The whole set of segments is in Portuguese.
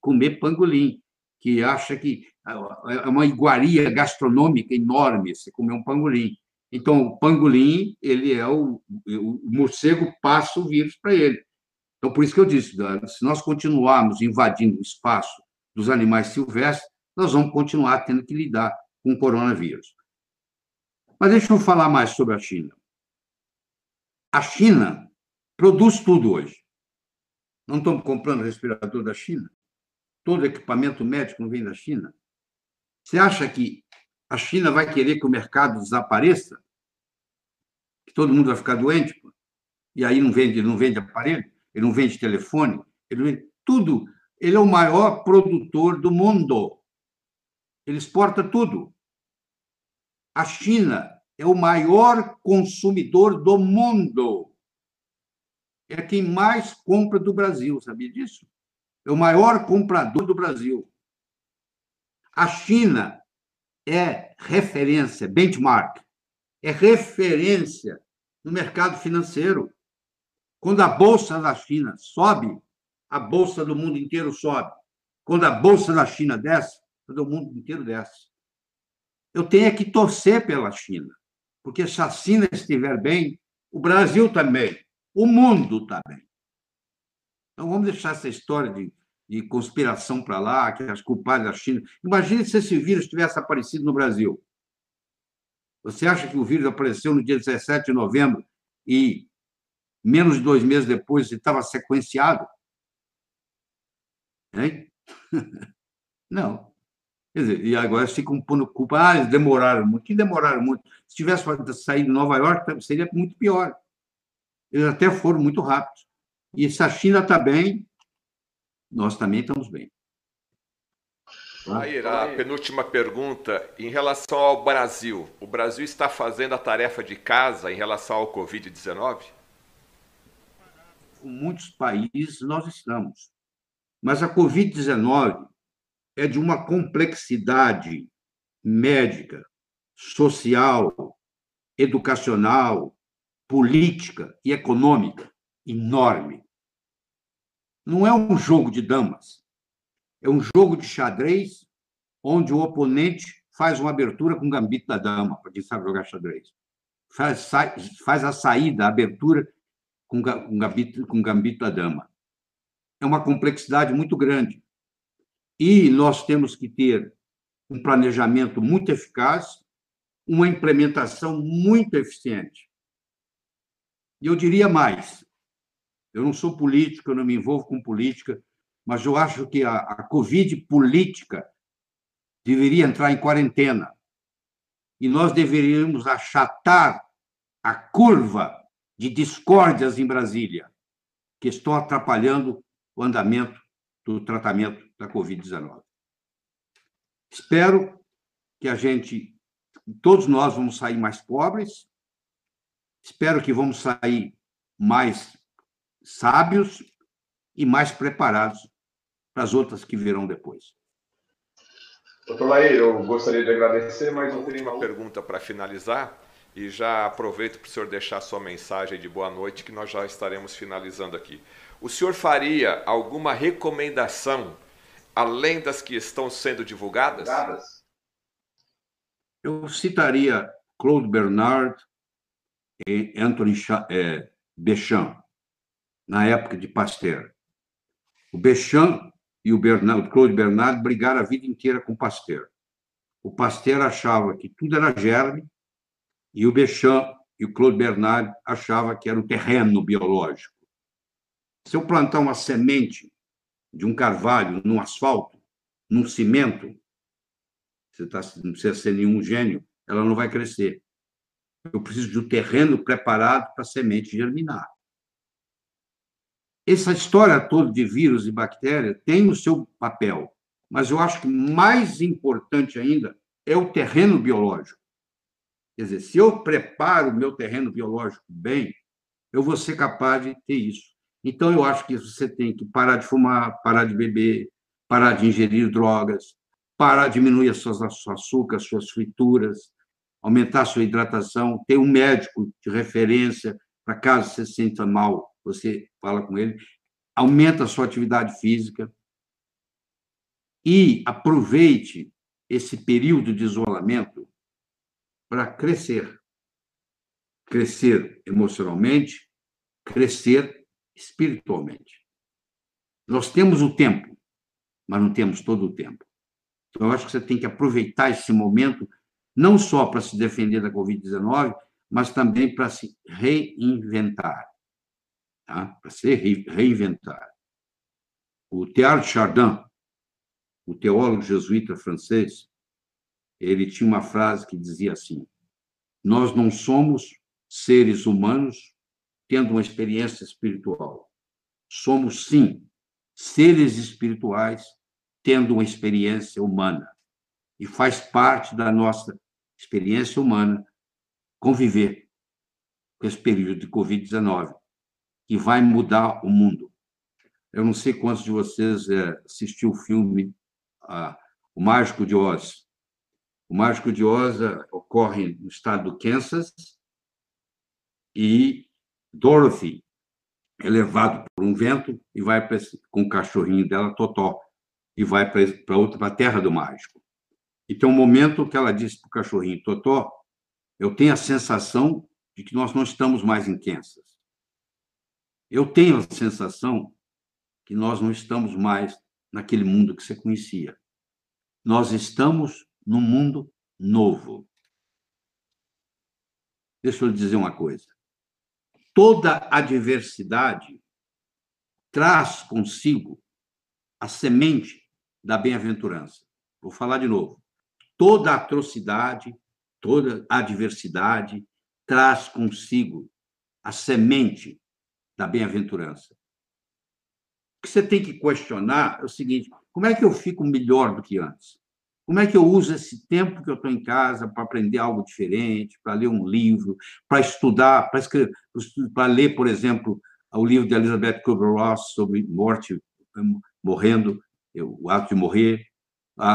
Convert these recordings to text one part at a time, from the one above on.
comer pangolim, que acha que é uma iguaria gastronômica enorme você comer um pangolim. Então, o pangolim, ele é o, o morcego passa o vírus para ele. Então, por isso que eu disse, se nós continuarmos invadindo o espaço dos animais silvestres, nós vamos continuar tendo que lidar com o coronavírus. Mas deixa eu falar mais sobre a China. A China produz tudo hoje. Não estamos comprando respirador da China? Todo equipamento médico não vem da China? Você acha que a China vai querer que o mercado desapareça? Que todo mundo vai ficar doente? E aí não vende, não vende aparelho, ele não vende telefone, ele vende tudo. Ele é o maior produtor do mundo. Ele exporta tudo. A China é o maior consumidor do mundo. É quem mais compra do Brasil, sabia disso? É o maior comprador do Brasil. A China é referência, benchmark, é referência no mercado financeiro. Quando a bolsa da China sobe, a bolsa do mundo inteiro sobe. Quando a bolsa da China desce, todo mundo inteiro desce. Eu tenho que torcer pela China, porque se a China estiver bem, o Brasil também, o mundo também. Então vamos deixar essa história de de conspiração para lá, que as culpadas da China. Imagine se esse vírus tivesse aparecido no Brasil. Você acha que o vírus apareceu no dia 17 de novembro e menos de dois meses depois estava sequenciado? Hein? Não. Quer dizer, e agora ficam pondo culpa. Ah, eles demoraram muito. Que demoraram muito? Se tivesse saído de Nova York, seria muito pior. Eles até foram muito rápidos. E se a China está bem, nós também estamos bem. Aí, a penúltima pergunta, em relação ao Brasil, o Brasil está fazendo a tarefa de casa em relação ao Covid-19? Com muitos países nós estamos, mas a Covid-19 é de uma complexidade médica, social, educacional, política e econômica enorme não é um jogo de damas, é um jogo de xadrez onde o oponente faz uma abertura com o gambito da dama, para quem sabe jogar xadrez. Faz, faz a saída, a abertura com o gambito, com gambito da dama. É uma complexidade muito grande. E nós temos que ter um planejamento muito eficaz, uma implementação muito eficiente. E eu diria mais: eu não sou político, eu não me envolvo com política, mas eu acho que a, a Covid política deveria entrar em quarentena. E nós deveríamos achatar a curva de discórdias em Brasília, que estão atrapalhando o andamento do tratamento da Covid-19. Espero que a gente, todos nós vamos sair mais pobres, espero que vamos sair mais sábios e mais preparados para as outras que virão depois. Doutor Laí, eu gostaria de agradecer, mas eu teria uma pergunta para finalizar e já aproveito para o senhor deixar sua mensagem de boa noite, que nós já estaremos finalizando aqui. O senhor faria alguma recomendação além das que estão sendo divulgadas? Eu citaria Claude Bernard e Anthony eh, Deschamps na época de Pasteur. O Béchamp e o, Bernard, o Claude Bernard brigaram a vida inteira com Pasteur. O Pasteur achava que tudo era germe e o Béchamp e o Claude Bernard achavam que era um terreno biológico. Se eu plantar uma semente de um carvalho num asfalto, num cimento, você tá, não precisa ser nenhum gênio, ela não vai crescer. Eu preciso de um terreno preparado para a semente germinar. Essa história toda de vírus e bactéria tem o seu papel, mas eu acho que mais importante ainda é o terreno biológico. Quer dizer, se eu preparo o meu terreno biológico bem, eu vou ser capaz de ter isso. Então, eu acho que você tem que parar de fumar, parar de beber, parar de ingerir drogas, parar de diminuir as suas açúcares, suas frituras, aumentar a sua hidratação, ter um médico de referência para caso você se sinta mal você fala com ele, aumenta a sua atividade física, e aproveite esse período de isolamento para crescer. Crescer emocionalmente, crescer espiritualmente. Nós temos o tempo, mas não temos todo o tempo. Então, eu acho que você tem que aproveitar esse momento, não só para se defender da Covid-19, mas também para se reinventar. Tá? Para se reinventar. O Teilhard Chardin, o teólogo jesuíta francês, ele tinha uma frase que dizia assim: Nós não somos seres humanos tendo uma experiência espiritual. Somos, sim, seres espirituais tendo uma experiência humana. E faz parte da nossa experiência humana conviver com esse período de Covid-19, que vai mudar o mundo. Eu não sei quantos de vocês é, assistiu o filme ah, O Mágico de Oz. O Mágico de Oz é, ocorre no estado do Kansas e Dorothy é levado por um vento e vai pra, com o cachorrinho dela, Totó, e vai para outra, a terra do mágico. E tem um momento que ela disse para o cachorrinho, Totó, eu tenho a sensação de que nós não estamos mais em Kansas. Eu tenho a sensação que nós não estamos mais naquele mundo que você conhecia. Nós estamos num mundo novo. Deixa eu lhe dizer uma coisa. Toda adversidade traz consigo a semente da bem-aventurança. Vou falar de novo. Toda atrocidade, toda adversidade traz consigo a semente da bem-aventurança. O que você tem que questionar é o seguinte: como é que eu fico melhor do que antes? Como é que eu uso esse tempo que eu estou em casa para aprender algo diferente, para ler um livro, para estudar, para, ler, por exemplo, o livro de Elizabeth Kubler-Ross sobre morte, morrendo, o ato de morrer,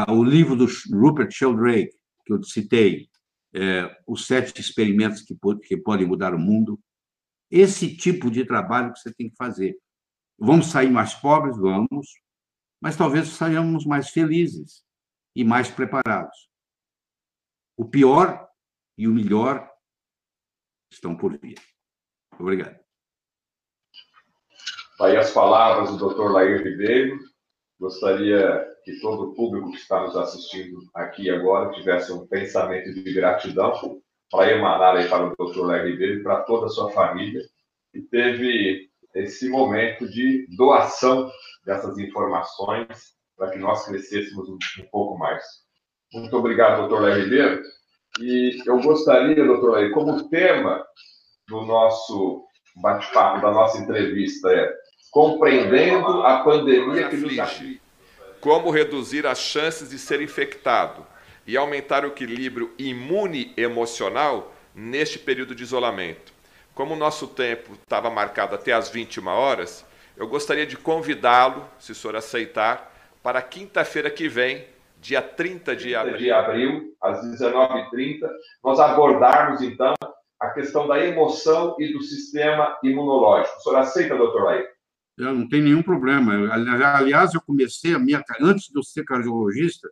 o livro do Rupert Sheldrake, que eu citei, é, os sete experimentos que podem mudar o mundo. Esse tipo de trabalho que você tem que fazer. Vamos sair mais pobres? Vamos, mas talvez saiamos mais felizes e mais preparados. O pior e o melhor estão por vir. Obrigado. Aí as palavras do Dr. Lair Ribeiro. Gostaria que todo o público que está nos assistindo aqui agora tivesse um pensamento de gratidão para emanar aí para o Dr. Lair Ribeiro e para toda a sua família, que teve esse momento de doação dessas informações para que nós crescêssemos um, um pouco mais. Muito obrigado, doutor Léo Ribeiro. E eu gostaria, doutor Léo, como tema do nosso bate-papo, da nossa entrevista é compreendendo a pandemia que nos aflige. Como reduzir as chances de ser infectado e aumentar o equilíbrio imune emocional neste período de isolamento. Como o nosso tempo estava marcado até às 21 horas, eu gostaria de convidá-lo, se o senhor aceitar, para quinta-feira que vem, dia 30 de abril. de abril, às 19h30, nós abordarmos, então, a questão da emoção e do sistema imunológico. O senhor aceita, doutor Laí? Eu não tem nenhum problema. Aliás, eu comecei a minha antes de eu ser cardiologista,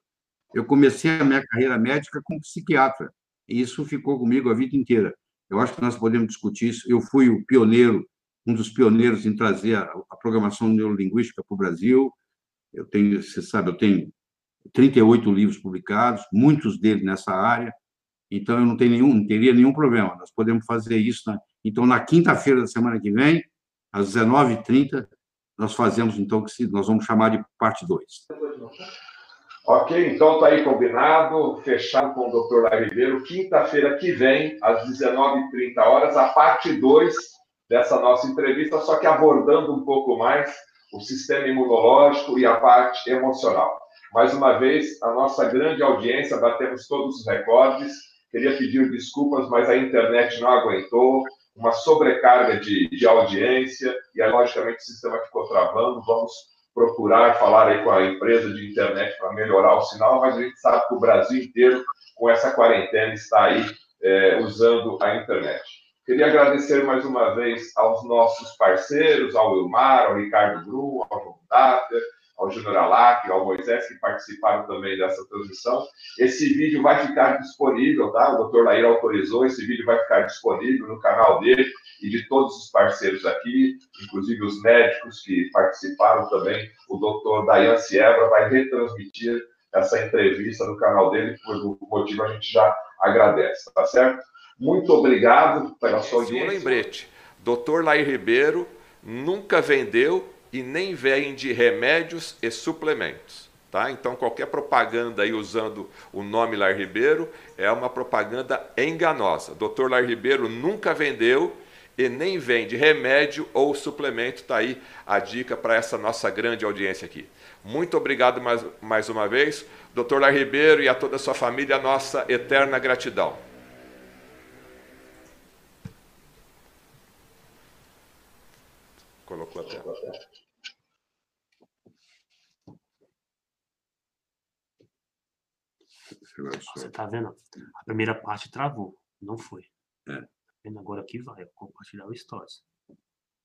eu comecei a minha carreira médica como psiquiatra. E isso ficou comigo a vida inteira. Eu acho que nós podemos discutir isso. Eu fui o pioneiro, um dos pioneiros em trazer a, a programação neurolinguística para o Brasil. Eu tenho, você sabe, eu tenho 38 livros publicados, muitos deles nessa área. Então eu não tenho nenhum, não teria nenhum problema. Nós podemos fazer isso. Então na quinta-feira da semana que vem, às 19h30, nós fazemos então que nós vamos chamar de parte 2. Ok, então está aí combinado, fechado com o Dr. Lai Ribeiro, quinta-feira que vem, às 19h30 horas, a parte 2 dessa nossa entrevista, só que abordando um pouco mais o sistema imunológico e a parte emocional. Mais uma vez, a nossa grande audiência, batemos todos os recordes. Queria pedir desculpas, mas a internet não aguentou, uma sobrecarga de, de audiência, e aí, logicamente, o sistema ficou travando. Vamos procurar falar aí com a empresa de internet para melhorar o sinal, mas a gente sabe que o Brasil inteiro, com essa quarentena, está aí é, usando a internet. Queria agradecer mais uma vez aos nossos parceiros, ao Wilmar, ao Ricardo Brum, ao João Data, ao Júnior Alac, ao Moisés, que participaram também dessa transmissão. Esse vídeo vai ficar disponível, tá? O doutor Lair autorizou, esse vídeo vai ficar disponível no canal dele e de todos os parceiros aqui, inclusive os médicos que participaram também. O doutor Dayan Siebra vai retransmitir essa entrevista no canal dele, por motivo a gente já agradece, tá certo? Muito obrigado pela sua audiência. Um lembrete, doutor Lair Ribeiro nunca vendeu e nem vende remédios e suplementos. Tá? Então, qualquer propaganda aí usando o nome Lar Ribeiro é uma propaganda enganosa. Dr. Lar Ribeiro nunca vendeu e nem vende remédio ou suplemento. Está aí a dica para essa nossa grande audiência aqui. Muito obrigado mais, mais uma vez, Dr. Lar Ribeiro e a toda a sua família, nossa eterna gratidão. Colocou até. Você tá vendo? A primeira parte travou, não foi. É. Tá vendo? Agora aqui vai, compartilhar o stories.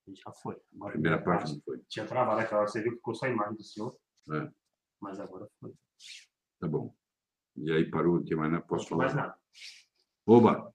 Já foi. Agora, A primeira parte não foi. Tinha travado aquela hora, você viu que ficou só a imagem do senhor, É, mas agora foi. tá bom. E aí parou, que mais, né? Posso tem falar? mais nada. Oba!